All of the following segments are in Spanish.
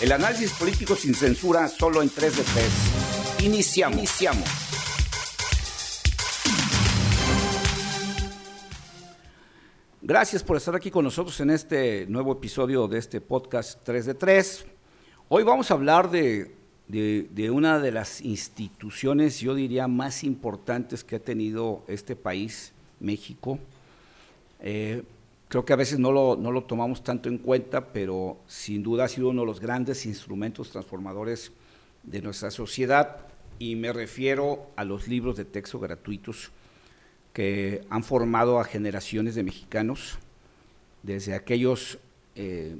El análisis político sin censura solo en 3 de 3. Iniciamos. Iniciamos. Gracias por estar aquí con nosotros en este nuevo episodio de este podcast 3 de 3. Hoy vamos a hablar de, de, una de las instituciones, yo diría, más importantes que ha tenido este país, México. Eh, creo que a veces no lo, no lo tomamos tanto en cuenta, pero sin duda ha sido uno de los grandes instrumentos transformadores de nuestra sociedad. Y me refiero a los libros de texto gratuitos que han formado a generaciones de mexicanos, desde aquellos eh,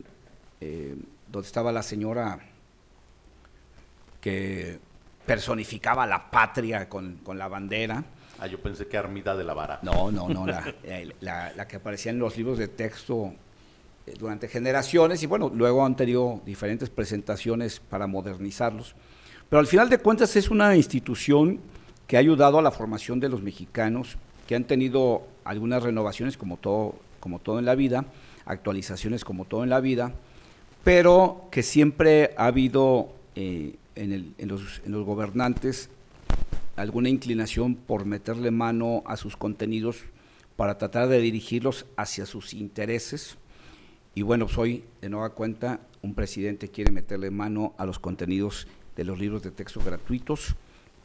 eh, donde estaba la señora que personificaba la patria con, con la bandera, Ah, yo pensé que Armida de la Vara. No, no, no, eh, la, la, que aparecía en los libros de texto eh, durante generaciones y bueno, luego han tenido diferentes presentaciones para modernizarlos. Pero al final de cuentas es una institución que ha ayudado a la formación de los mexicanos, que han tenido algunas renovaciones como todo, como todo en la vida, actualizaciones como todo en la vida, pero que siempre ha habido eh, en, el, en, los, en los gobernantes alguna inclinación por meterle mano a sus contenidos para tratar de dirigirlos hacia sus intereses. Y bueno, soy de nueva cuenta un presidente quiere meterle mano a los contenidos de los libros de texto gratuitos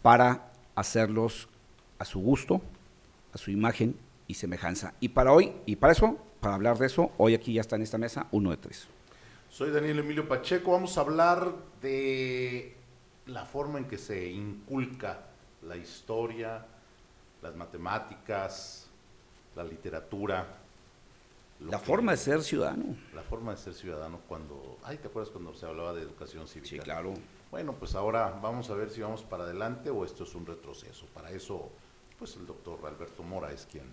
para hacerlos a su gusto, a su imagen y semejanza. Y para hoy, y para eso, para hablar de eso, hoy aquí ya está en esta mesa uno de tres. Soy Daniel Emilio Pacheco, vamos a hablar de la forma en que se inculca la historia, las matemáticas, la literatura. La forma de ser ciudadano. La forma de ser ciudadano cuando... Ay, ¿te acuerdas cuando se hablaba de educación cívica? Sí, claro. Bueno, pues ahora vamos a ver si vamos para adelante o esto es un retroceso. Para eso, pues el doctor Alberto Mora es quien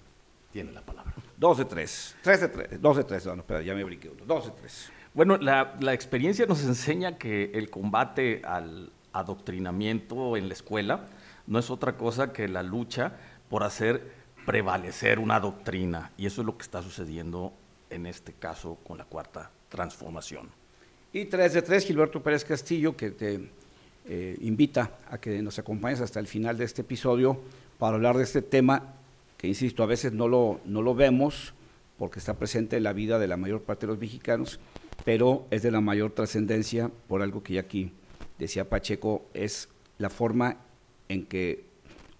tiene la palabra. Dos de tres. Tres de tres. Dos de tres. No, espera, ya me brinqué uno. Dos de tres. Bueno, la, la experiencia nos enseña que el combate al adoctrinamiento en la escuela no es otra cosa que la lucha por hacer prevalecer una doctrina. Y eso es lo que está sucediendo en este caso con la cuarta transformación. Y tres de tres, Gilberto Pérez Castillo, que te eh, invita a que nos acompañes hasta el final de este episodio para hablar de este tema que, insisto, a veces no lo, no lo vemos porque está presente en la vida de la mayor parte de los mexicanos, pero es de la mayor trascendencia por algo que ya aquí decía Pacheco, es la forma en que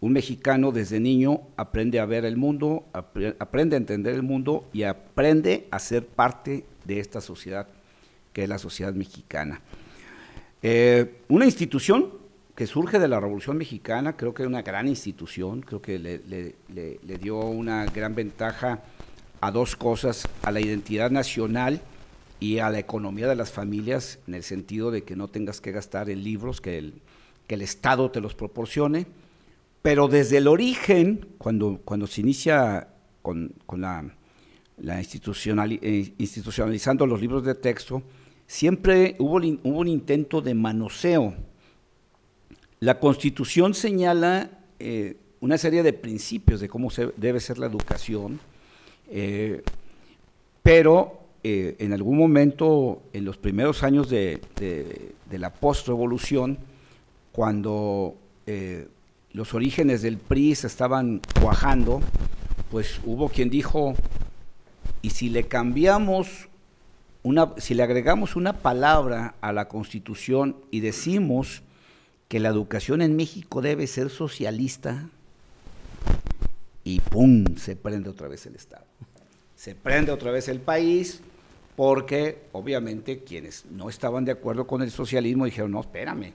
un mexicano desde niño aprende a ver el mundo, aprende a entender el mundo y aprende a ser parte de esta sociedad que es la sociedad mexicana. Eh, una institución que surge de la Revolución Mexicana, creo que es una gran institución, creo que le, dio una gran ventaja a dos cosas, a la identidad nacional y a la economía de las familias, en el sentido de que no tengas que gastar en libros, que el, que el Estado te los proporcione, pero desde el origen, cuando, cuando se inicia con, la, la eh, institucionalizando los libros de texto, siempre hubo, hubo, un intento de manoseo. La Constitución señala eh, una serie de principios de cómo se, debe ser la educación, eh, pero en algún momento, en los primeros años de, de, de la postrevolución, cuando eh, los orígenes del PRI se estaban cuajando, pues hubo quien dijo, y si le cambiamos una, si le agregamos una palabra a la Constitución y decimos que la educación en México debe ser socialista, y ¡pum! se prende otra vez el Estado. Se prende otra vez el país, porque obviamente quienes no estaban de acuerdo con el socialismo dijeron, no, espérame,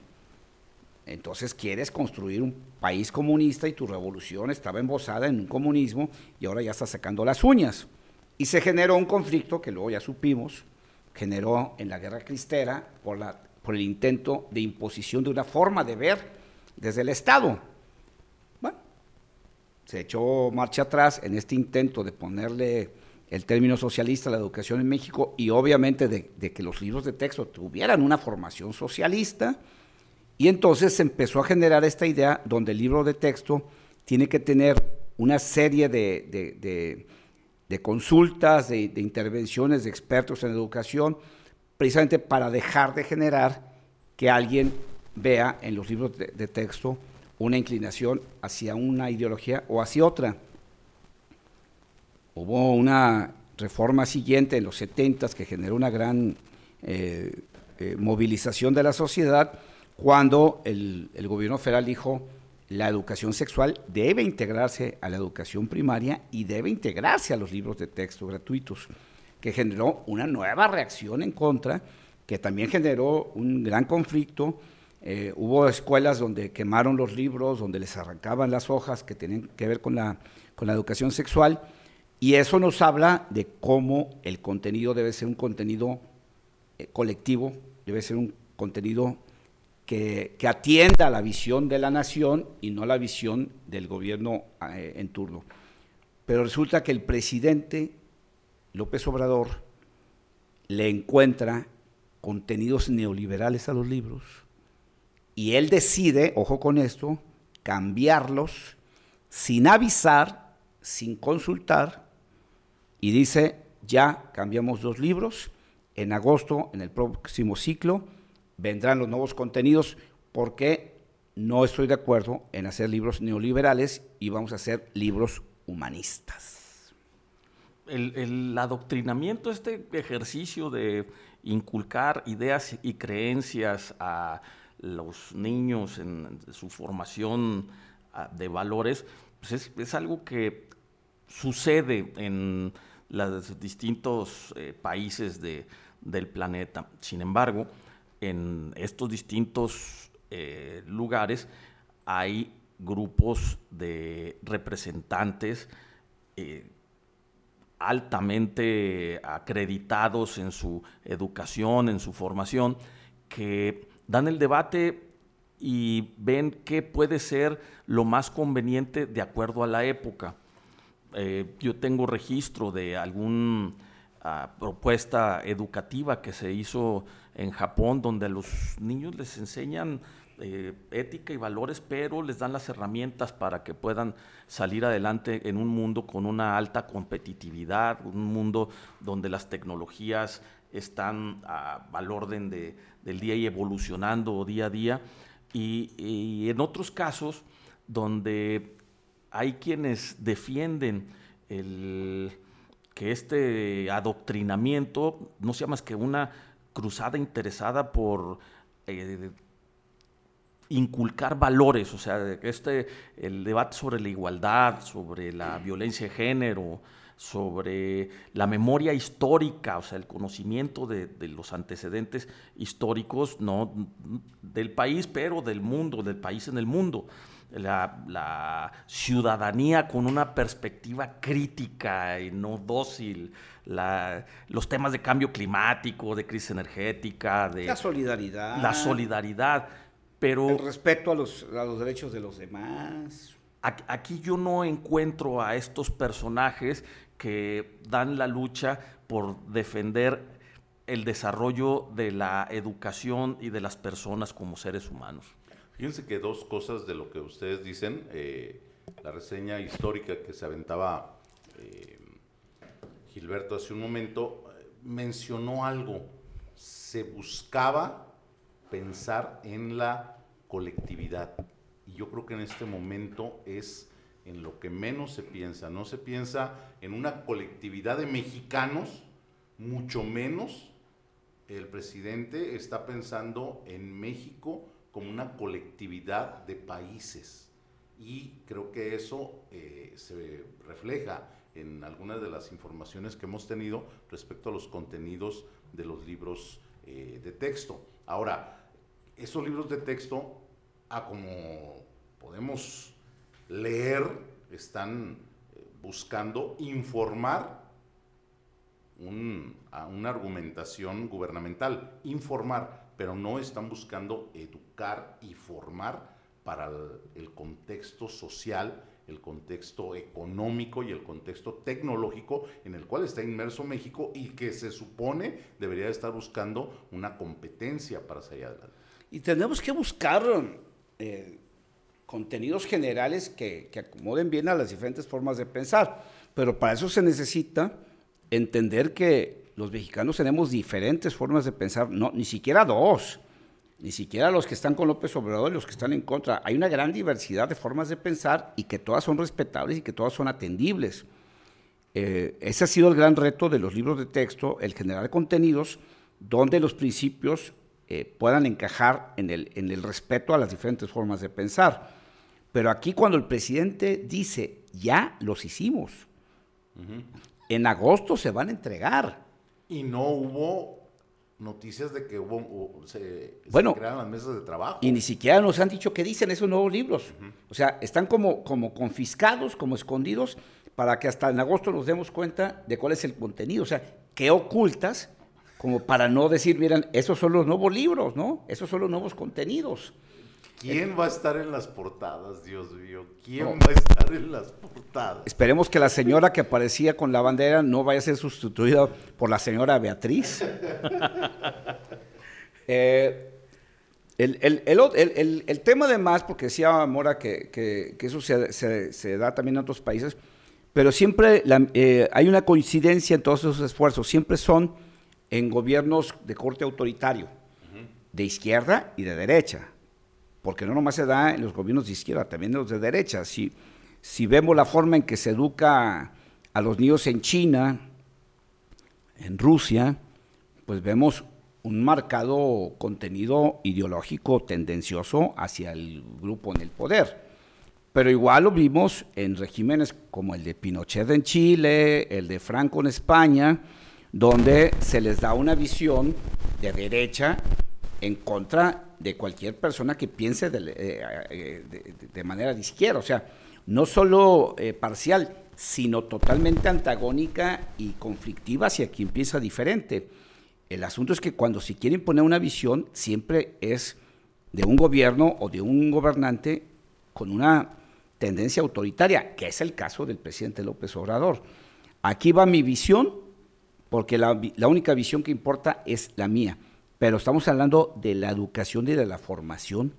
entonces quieres construir un país comunista y tu revolución estaba embosada en un comunismo y ahora ya está sacando las uñas. Y se generó un conflicto que luego ya supimos, generó en la guerra cristera por, la, por el intento de imposición de una forma de ver desde el Estado. Bueno, se echó marcha atrás en este intento de ponerle el término socialista a la educación en México y obviamente de, de que los libros de texto tuvieran una formación socialista y entonces se empezó a generar esta idea donde el libro de texto tiene que tener una serie de, consultas, de, intervenciones de expertos en educación, precisamente para dejar de generar que alguien vea en los libros de, de texto una inclinación hacia una ideología o hacia otra. Hubo una reforma siguiente en los 70 que generó una gran eh, eh, movilización de la sociedad cuando el, gobierno federal dijo la educación sexual debe integrarse a la educación primaria y debe integrarse a los libros de texto gratuitos, que generó una nueva reacción en contra, que también generó un gran conflicto. Eh, hubo escuelas donde quemaron los libros, donde les arrancaban las hojas que tenían que ver con la, con la educación sexual y eso nos habla de cómo el contenido debe ser un contenido eh, colectivo, debe ser un contenido que, atienda a la visión de la nación y no la visión del gobierno eh, en turno. Pero resulta que el presidente López Obrador le encuentra contenidos neoliberales a los libros y él decide, ojo con esto, cambiarlos sin avisar, sin consultar y dice, ya cambiamos dos libros, en agosto, en el próximo ciclo, vendrán los nuevos contenidos porque no estoy de acuerdo en hacer libros neoliberales y vamos a hacer libros humanistas. El, el adoctrinamiento, este ejercicio de inculcar ideas y creencias a los niños en su formación de valores, pues es, es algo que sucede en los distintos eh, países del planeta. Sin embargo, en estos distintos eh, lugares hay grupos de representantes eh, altamente acreditados en su educación, en su formación, que dan el debate y ven qué puede ser lo más conveniente de acuerdo a la época. Eh, yo tengo registro de alguna ah, propuesta educativa que se hizo en Japón, donde a los niños les enseñan eh, ética y valores, pero les dan las herramientas para que puedan salir adelante en un mundo con una alta competitividad, un mundo donde las tecnologías están al orden del día y evolucionando día a día. y en otros casos donde hay quienes defienden el, que este adoctrinamiento no sea más que una cruzada interesada por eh, inculcar valores, o sea, este, el debate sobre la igualdad, sobre la violencia de género, sobre la memoria histórica, o sea, el conocimiento de, de, los antecedentes históricos, no del país, pero del mundo, del país en el mundo la, ciudadanía con una perspectiva crítica y no dócil, los temas de cambio climático, de crisis energética, de la solidaridad. La solidaridad, pero... El respeto a los, a los derechos de los demás. Aquí yo no encuentro a estos personajes que dan la lucha por defender el desarrollo de la educación y de las personas como seres humanos. Fíjense que dos cosas de lo que ustedes dicen, eh, la reseña histórica que se aventaba eh, Gilberto hace un momento, mencionó algo, se buscaba pensar en la colectividad. Y yo creo que en este momento es en lo que menos se piensa. No se piensa en una colectividad de mexicanos, mucho menos el presidente está pensando en México como una colectividad de países. Y creo que eso eh, se refleja en algunas de las informaciones que hemos tenido respecto a los contenidos de los libros eh, de texto. Ahora, esos libros de texto, a como podemos leer, están eh, buscando informar a una argumentación gubernamental, informar pero no están buscando educar y formar para el, contexto social, el contexto económico y el contexto tecnológico en el cual está inmerso México y que se supone debería estar buscando una competencia para salir adelante. Y tenemos que buscar eh, contenidos generales que, que acomoden bien a las diferentes formas de pensar, pero para eso se necesita entender que los mexicanos tenemos diferentes formas de pensar, no, ni siquiera dos, ni siquiera los que están con López Obrador y los que están en contra. Hay una gran diversidad de formas de pensar y que todas son respetables y que todas son atendibles. Eh, ese ha sido el gran reto de los libros de texto, el generar contenidos donde los principios eh, puedan encajar en el, en el respeto a las diferentes formas de pensar. Pero aquí cuando el presidente dice, ya los hicimos, en agosto se van a entregar. Y no hubo noticias de que hubo, se, bueno, crearon las mesas de trabajo. Y ni siquiera nos han dicho qué dicen esos nuevos libros. O sea, están como, como confiscados, como escondidos, para que hasta en agosto nos demos cuenta de cuál es el contenido. O sea, qué ocultas, como para no decir, miren, esos son los nuevos libros, ¿no? Esos son los nuevos contenidos. ¿Quién va a estar en las portadas, Dios mío? ¿Quién va a estar en las portadas? Esperemos que la señora que aparecía con la bandera no vaya a ser sustituida por la señora Beatriz. Eh, el, tema además, porque decía Mora que, eso se, da también en otros países, pero siempre eh, hay una coincidencia en todos esos esfuerzos, siempre son en gobiernos de corte autoritario, de izquierda y de derecha porque no nomás se da en los gobiernos de izquierda, también en los de derecha. Si, si vemos la forma en que se educa a los niños en China, en Rusia, pues vemos un marcado contenido ideológico tendencioso hacia el grupo en el poder. Pero igual lo vimos en regímenes como el de Pinochet en Chile, el de Franco en España, donde se les da una visión de derecha en contra de cualquier persona que piense de, eh, manera de izquierda, o sea, no solo eh, parcial, sino totalmente antagónica y conflictiva hacia quien piensa diferente. El asunto es que cuando se quiere imponer una visión, siempre es de un gobierno o de un gobernante con una tendencia autoritaria, que es el caso del presidente López Obrador. Aquí va mi visión, porque la única visión que importa es la mía pero estamos hablando de la educación y de la formación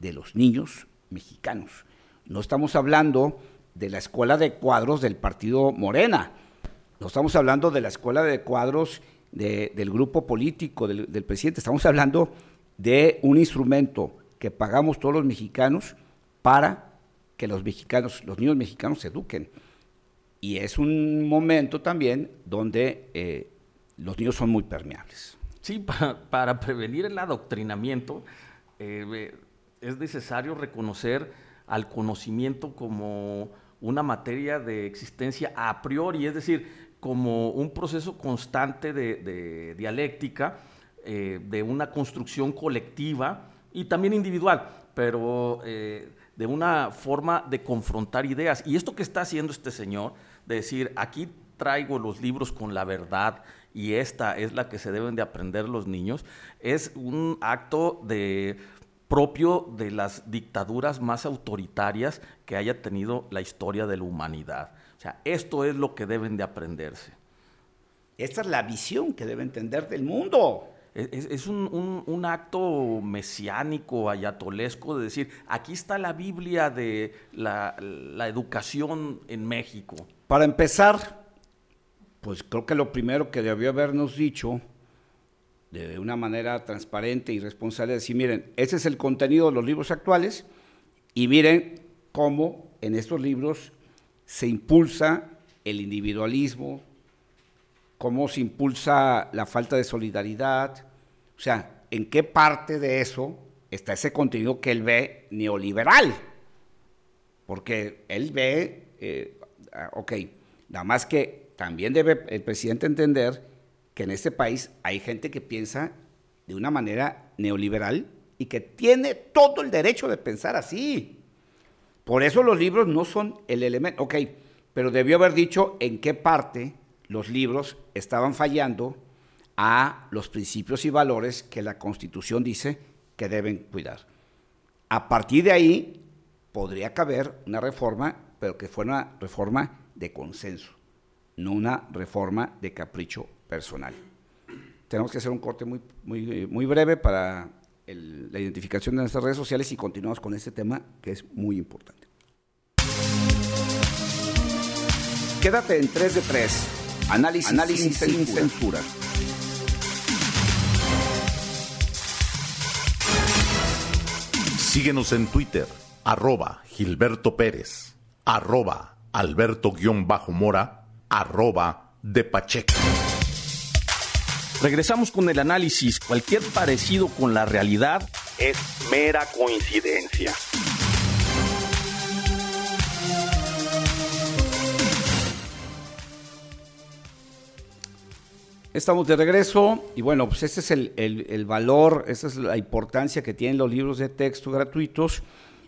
de los niños mexicanos. No estamos hablando de la escuela de cuadros del partido Morena, no estamos hablando de la escuela de cuadros del grupo político del, presidente, estamos hablando de un instrumento que pagamos todos los mexicanos para que los mexicanos, los niños mexicanos se eduquen. Y es un momento también donde eh, los niños son muy permeables. Sí, para, prevenir el adoctrinamiento eh, es necesario reconocer al conocimiento como una materia de existencia a priori, es decir, como un proceso constante de, dialéctica, eh, de una construcción colectiva y también individual, pero eh, de una forma de confrontar ideas. Y esto que está haciendo este señor, de decir, aquí traigo los libros con la verdad y esta es la que se deben de aprender los niños, es un acto de propio de las dictaduras más autoritarias que haya tenido la historia de la humanidad. O sea, esto es lo que deben de aprenderse. Esta es la visión que debe entender del mundo. Es, un, acto mesiánico, ayatolesco, de decir, aquí está la Biblia de la, la educación en México. Para empezar, pues creo que lo primero que debió habernos dicho de una manera transparente y responsable es decir, miren, ese es el contenido de los libros actuales y miren cómo en estos libros se impulsa el individualismo, cómo se impulsa la falta de solidaridad, o sea, en qué parte de eso está ese contenido que él ve neoliberal, porque él ve, eh, ah, ok, nada más que también debe el presidente entender que en este país hay gente que piensa de una manera neoliberal y que tiene todo el derecho de pensar así. Por eso los libros no son el elemento, ok, pero debió haber dicho en qué parte los libros estaban fallando a los principios y valores que la Constitución dice que deben cuidar. A partir de ahí podría caber una reforma, pero que fuera una reforma de consenso no una reforma de capricho personal. Tenemos que hacer un corte muy, muy, muy breve para la identificación de nuestras redes sociales y continuamos con este tema que es muy importante. Quédate en 3 de 3. Análisis, sin, censura. Síguenos en Twitter, arroba Gilberto Pérez, arroba Alberto-Mora, arroba de Pacheco. Regresamos con el análisis. Cualquier parecido con la realidad es mera coincidencia. Estamos de regreso y bueno, pues ese es el, valor, esa es la importancia que tienen los libros de texto gratuitos.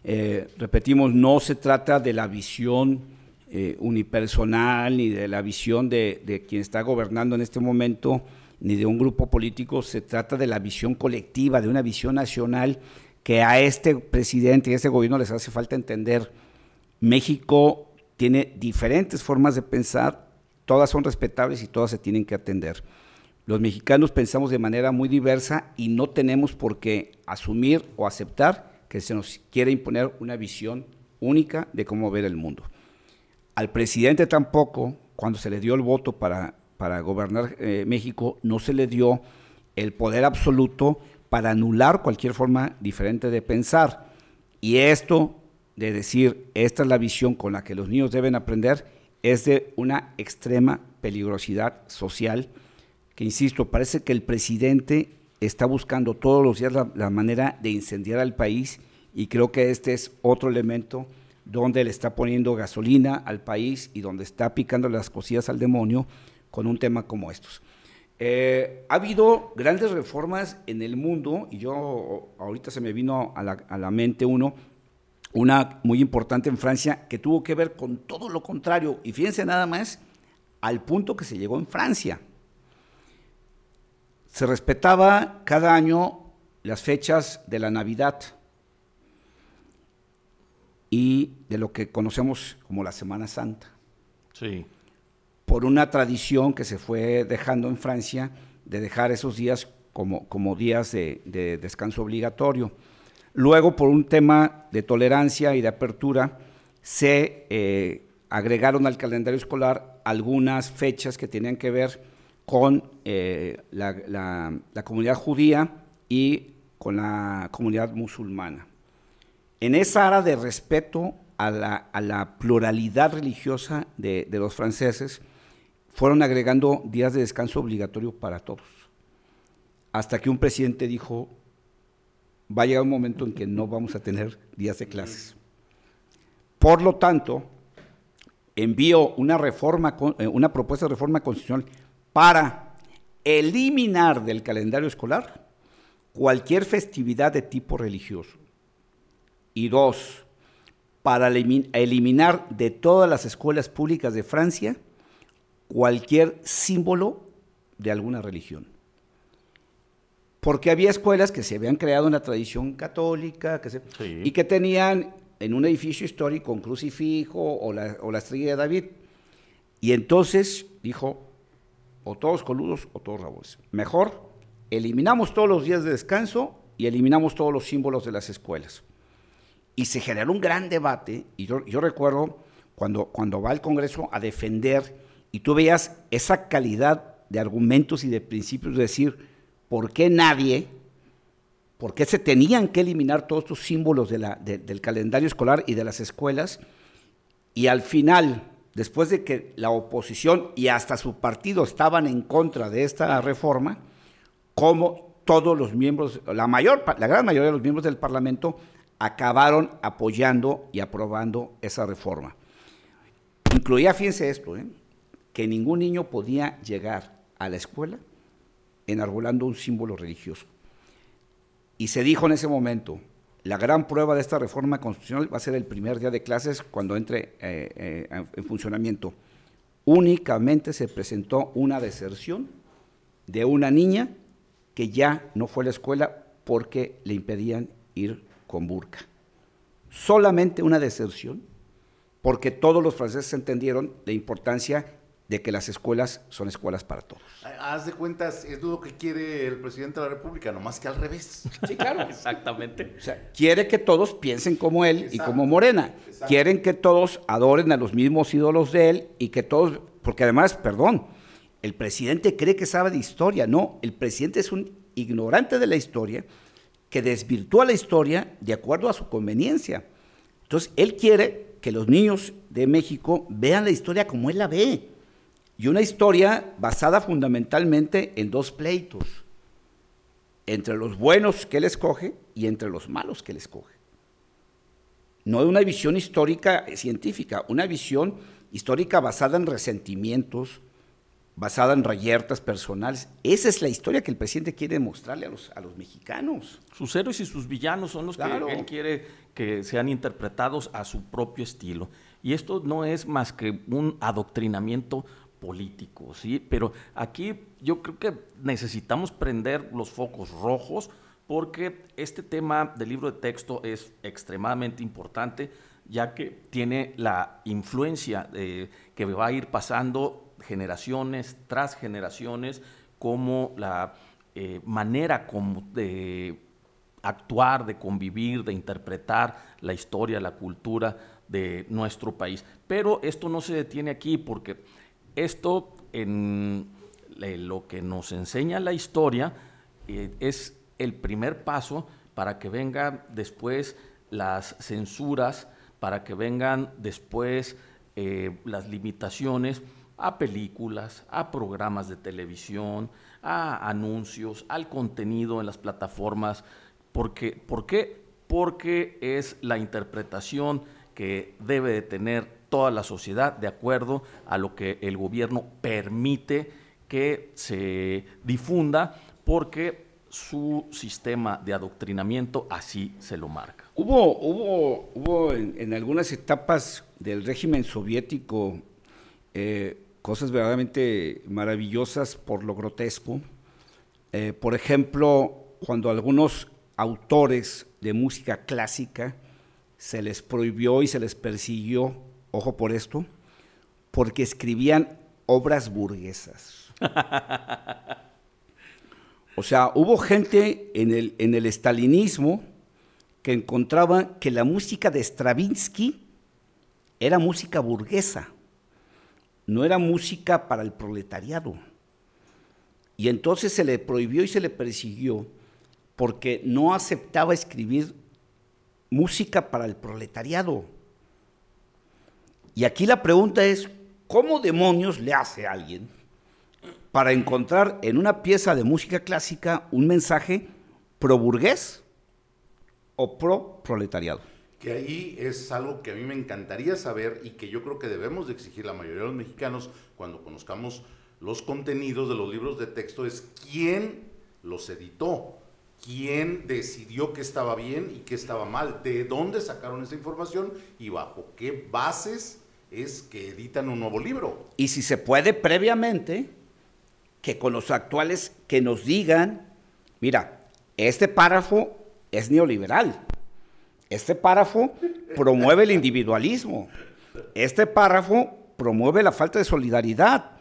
Eh, repetimos, no se trata de la visión eh, unipersonal ni de la visión de, de, quien está gobernando en este momento, ni de un grupo político, se trata de la visión colectiva, de una visión nacional que a este presidente y a este gobierno les hace falta entender. México tiene diferentes formas de pensar, todas son respetables y todas se tienen que atender. Los mexicanos pensamos de manera muy diversa y no tenemos por qué asumir o aceptar que se nos quiere imponer una visión única de cómo ver el mundo. Al presidente tampoco, cuando se le dio el voto para, para gobernar eh, México, no se le dio el poder absoluto para anular cualquier forma diferente de pensar. Y esto de decir, esta es la visión con la que los niños deben aprender, es de una extrema peligrosidad social que, insisto, parece que el presidente está buscando todos los días la, manera de incendiar al país y creo que este es otro elemento donde le está poniendo gasolina al país y donde está picando las cosillas al demonio con un tema como estos. Eh, ha habido grandes reformas en el mundo y yo ahorita se me vino a la, a la mente uno una muy importante en Francia que tuvo que ver con todo lo contrario. Y fíjense nada más al punto que se llegó en Francia. Se respetaba cada año las fechas de la Navidad y de lo que conocemos como la Semana Santa. Sí. Por una tradición que se fue dejando en Francia de dejar esos días como, como días de, de descanso obligatorio. Luego, por un tema de tolerancia y de apertura, se eh, agregaron al calendario escolar algunas fechas que tenían que ver con eh, la, comunidad judía y con la comunidad musulmana. En esa área de respeto a la, pluralidad religiosa de, de los franceses, fueron agregando días de descanso obligatorio para todos. Hasta que un presidente dijo, va a llegar un momento en que no vamos a tener días de clases. Por lo tanto, envío una reforma, eh, una propuesta de reforma constitucional para eliminar del calendario escolar cualquier festividad de tipo religioso. Y dos, para eliminar de todas las escuelas públicas de Francia cualquier símbolo de alguna religión porque había escuelas que se habían creado en la tradición católica y que tenían en un edificio histórico un crucifijo o la, estrella de David. Y entonces dijo, o todos coludos o todos rabones. Mejor eliminamos todos los días de descanso y eliminamos todos los símbolos de las escuelas. Y se generó un gran debate, y yo, recuerdo cuando, cuando va al Congreso a defender, y tú veías esa calidad de argumentos y de principios, de decir, por qué nadie, por qué se tenían que eliminar todos estos símbolos del calendario escolar y de las escuelas, y al final, después de que la oposición y hasta su partido estaban en contra de esta reforma, como todos los miembros, la mayor, la gran mayoría de los miembros del Parlamento acabaron apoyando y aprobando esa reforma. Incluía, fíjense esto, ¿eh? que ningún niño podía llegar a la escuela enarbolando un símbolo religioso. Y se dijo en ese momento, la gran prueba de esta reforma constitucional va a ser el primer día de clases cuando entre eh, eh, en funcionamiento. Únicamente se presentó una deserción de una niña que ya no fue a la escuela porque le impedían ir con burka. Solamente una deserción, porque todos los franceses entendieron la importancia de que las escuelas son escuelas para todos. Haz de cuentas, es lo que quiere el presidente de la República, nomás que al revés. Sí, claro. Exactamente. O sea, quiere que todos piensen como él y como Morena. Quieren que todos adoren a los mismos ídolos de él y que todos, porque además, perdón, El presidente cree que sabe de historia. No, el presidente es un ignorante de la historia que desvirtúa la historia de acuerdo a su conveniencia. Entonces, él quiere que los niños de México vean la historia como él la ve. Y una historia basada fundamentalmente en dos pleitos, entre los buenos que él escoge y entre los malos que él escoge. No una visión histórica científica, una visión histórica basada en resentimientos, basada en reyertas personales. Esa es la historia que el presidente quiere mostrarle a los, a los mexicanos. Sus héroes y sus villanos son los que él quiere que sean interpretados a su propio estilo. Y esto no es más que un adoctrinamiento político, ¿sí? Pero aquí yo creo que necesitamos prender los focos rojos porque este tema del libro de texto es extremadamente importante ya que tiene la influencia que va a ir pasando generaciones tras generaciones, como la eh, manera de actuar, de convivir, de interpretar la historia, la cultura de nuestro país. Pero esto no se detiene aquí porque esto en lo que nos enseña la historia eh, es el primer paso para que vengan después las censuras, para que vengan después eh, las limitaciones a películas, a programas de televisión, a anuncios, al contenido en las plataformas. Porque, ¿Por qué? Porque es la interpretación que debe de tener toda la sociedad de acuerdo a lo que el gobierno permite que se difunda, porque su sistema de adoctrinamiento así se lo marca. Hubo, hubo, hubo en, algunas etapas del régimen soviético eh, cosas verdaderamente maravillosas por lo grotesco. Eh, por ejemplo, cuando algunos autores de música clásica se les prohibió y se les persiguió, ojo por esto, porque escribían obras burguesas. O sea, hubo gente en el, en el estalinismo que encontraba que la música de Stravinsky era música burguesa, no era música para el proletariado. Y entonces se le prohibió y se le persiguió porque no aceptaba escribir música para el proletariado. Y aquí la pregunta es, ¿cómo demonios le hace a alguien para encontrar en una pieza de música clásica un mensaje pro burgués o pro proletariado. Que ahí es algo que a mí me encantaría saber y que yo creo que debemos de exigir la mayoría de los mexicanos cuando conozcamos los contenidos de los libros de texto es quién los editó, quién decidió qué estaba bien y qué estaba mal, de dónde sacaron esa información y bajo qué bases es que editan un nuevo libro. Y si se puede previamente, que con los actuales que nos digan, mira, este párrafo es neoliberal, este párrafo promueve el individualismo, este párrafo promueve la falta de solidaridad,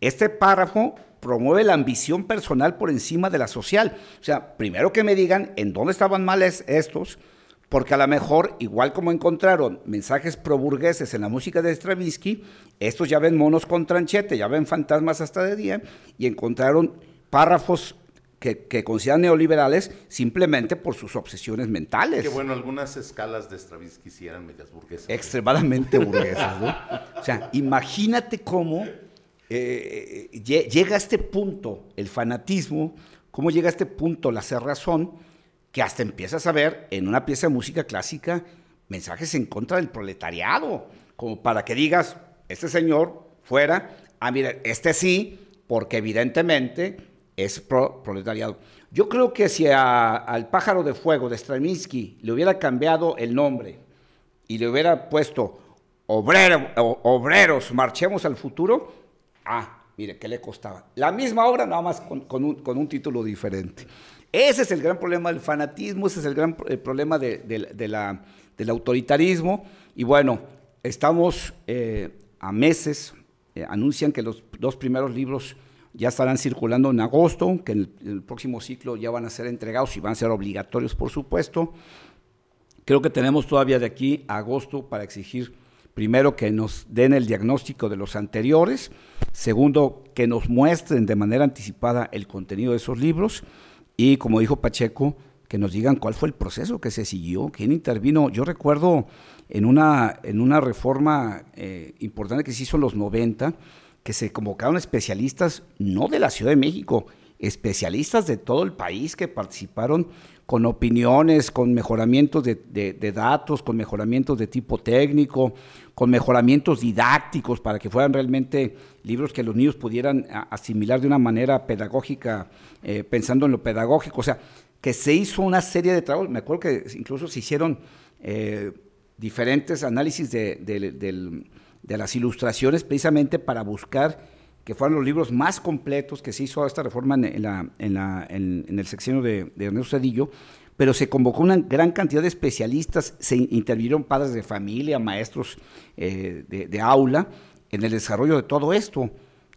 este párrafo promueve la ambición personal por encima de la social. O sea, primero que me digan en dónde estaban mal estos, porque a lo mejor, igual como encontraron mensajes pro-burgueses en la música de Stravinsky, estos ya ven monos con tranchete, ya ven fantasmas hasta de día, y encontraron párrafos que, que, consideran neoliberales simplemente por sus obsesiones mentales. Que bueno, algunas escalas de Stravinsky sí eran medias burguesas. Extremadamente burguesas, ¿no? O sea, imagínate cómo eh, llega a este punto el fanatismo, cómo llega a este punto la cerrazón, que hasta empiezas a ver en una pieza de música clásica mensajes en contra del proletariado, como para que digas, este señor fuera, ah, mira, este sí, porque evidentemente es pro proletariado. Yo creo que si al pájaro de fuego de Stravinsky le hubiera cambiado el nombre y le hubiera puesto obreros, marchemos al futuro, ah, mire, ¿qué le costaba? La misma obra, nada más con un título diferente. Ese es el gran problema del fanatismo, ese es el gran eh, problema del autoritarismo. Y bueno, estamos eh, a meses, eh, anuncian que los dos primeros libros ya estarán circulando en agosto, que en el, próximo ciclo ya van a ser entregados y van a ser obligatorios, por supuesto. Creo que tenemos todavía de aquí a agosto para exigir primero, que nos den el diagnóstico de los anteriores, segundo, que nos muestren de manera anticipada el contenido de esos libros y, como dijo Pacheco, que nos digan cuál fue el proceso que se siguió, quién intervino. Yo recuerdo en una, en una reforma eh, importante que se hizo en los 90, que se convocaron especialistas, no de la Ciudad de México, especialistas de todo el país que participaron con opiniones, con mejoramientos de, datos, con mejoramientos de tipo técnico, con mejoramientos didácticos para que fueran realmente libros que los niños pudieran asimilar de una manera pedagógica, eh, pensando en lo pedagógico. O sea, que se hizo una serie de trabajos, me acuerdo que incluso se hicieron eh, diferentes análisis de, de las ilustraciones precisamente para buscar que fueran los libros más completos que se hizo esta reforma en, el secciono de, Ernesto Cedillo, pero se convocó una gran cantidad de especialistas, se intervinieron padres de familia, maestros eh, de, aula en el desarrollo de todo esto.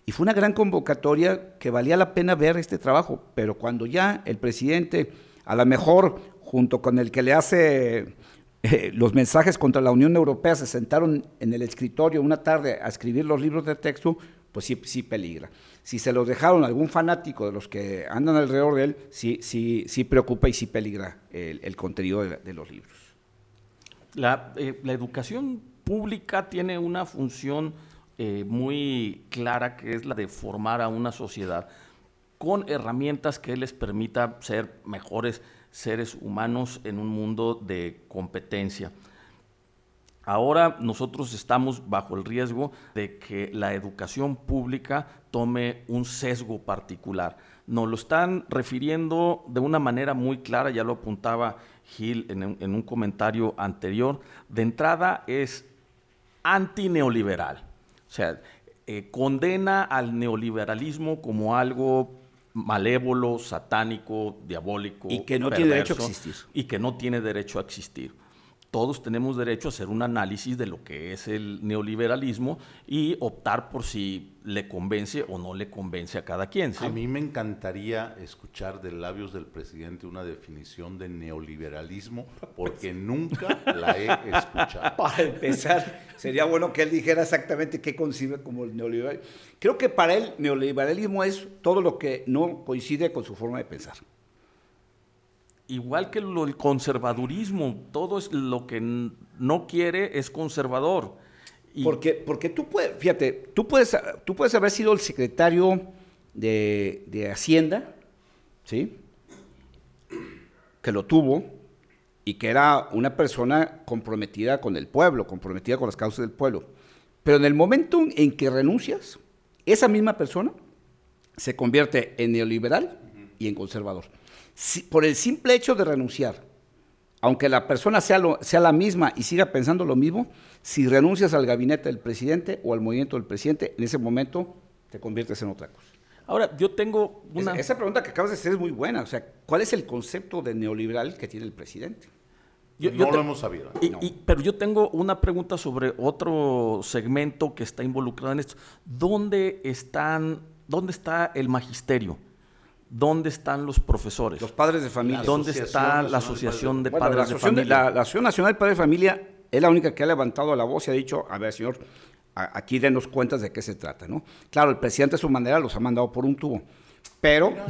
Y fue una gran convocatoria que valía la pena ver este trabajo, pero cuando ya el presidente, a lo mejor junto con el que le hace eh, los mensajes contra la Unión Europea, se sentaron en el escritorio una tarde a escribir los libros de texto, pues sí, sí peligra. Si se los dejaron a algún fanático de los que andan alrededor de él, sí, sí, sí preocupa y sí peligra el, contenido de, los libros. Eh, la, educación pública tiene una función eh, muy clara que es la de formar a una sociedad con herramientas que les permita ser mejores seres humanos en un mundo de competencia. Ahora nosotros estamos bajo el riesgo de que la educación pública tome un sesgo particular. Nos lo están refiriendo de una manera muy clara, ya lo apuntaba Gil en un, comentario anterior. De entrada es antineoliberal, o sea, eh, condena al neoliberalismo como algo malévolo, satánico, diabólico. Y que no tiene derecho a existir. Y que no tiene derecho a existir todos tenemos derecho a hacer un análisis de lo que es el neoliberalismo y optar por si le convence o no le convence a cada quien. A mí me encantaría escuchar de labios del presidente una definición de neoliberalismo, porque nunca la he escuchado. Para empezar, sería bueno que él dijera exactamente qué concibe como el neoliberalismo. Creo que para él neoliberalismo es todo lo que no coincide con su forma de pensar igual que el conservadurismo, todo es lo que no quiere es conservador. porque, porque tú puedes, fíjate, tú puedes, tú puedes haber sido el secretario de, Hacienda, ¿sí? Que lo tuvo y que era una persona comprometida con el pueblo, comprometida con las causas del pueblo. Pero en el momento en que renuncias, esa misma persona se convierte en neoliberal y en conservador por el simple hecho de renunciar, aunque la persona sea, sea la misma y siga pensando lo mismo, si renuncias al gabinete del presidente o al movimiento del presidente, en ese momento te conviertes en otra cosa. Ahora, yo tengo una... Esa, pregunta que acabas de hacer es muy buena. O sea, ¿cuál es el concepto de neoliberal que tiene el presidente? Yo, no lo hemos sabido. pero yo tengo una pregunta sobre otro segmento que está involucrado en esto. ¿Dónde, están, dónde está el magisterio? ¿Dónde están los profesores? Los padres de familia. ¿Dónde está la Asociación de Padres de Familia? la, Asociación Nacional de Padres de Familia es la única que ha levantado la voz y ha dicho, a ver, señor, aquí denos cuentas de qué se trata, ¿no? Claro, el presidente a su manera los ha mandado por un tubo, pero...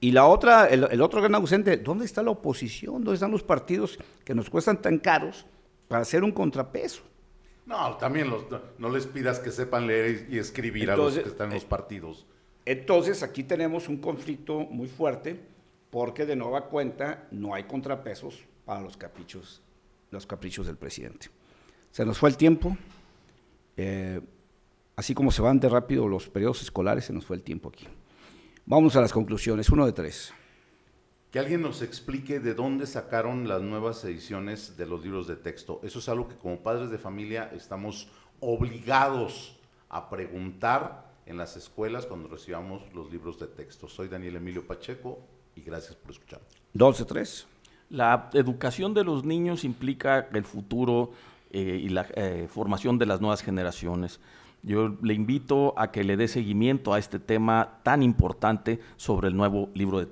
Y la otra, el, otro gran ausente, ¿dónde está la oposición? ¿Dónde están los partidos que nos cuestan tan caros para hacer un contrapeso? No, también no les pidas que sepan leer y escribir a los que están en los eh, partidos. Entonces aquí tenemos un conflicto muy fuerte porque de nueva cuenta no hay contrapesos para los caprichos, los caprichos del presidente. Se nos fue el tiempo, eh, así como se van de rápido los periodos escolares, se nos fue el tiempo aquí. Vamos a las conclusiones, uno de tres. Que alguien nos explique de dónde sacaron las nuevas ediciones de los libros de texto. Eso es algo que como padres de familia estamos obligados a preguntar en las escuelas cuando recibamos los libros de texto. Soy Daniel Emilio Pacheco y gracias por escuchar. 12, 3. La educación de los niños implica el futuro eh, y la eh, formación de las nuevas generaciones. Yo le invito a que le dé seguimiento a este tema tan importante sobre el nuevo libro de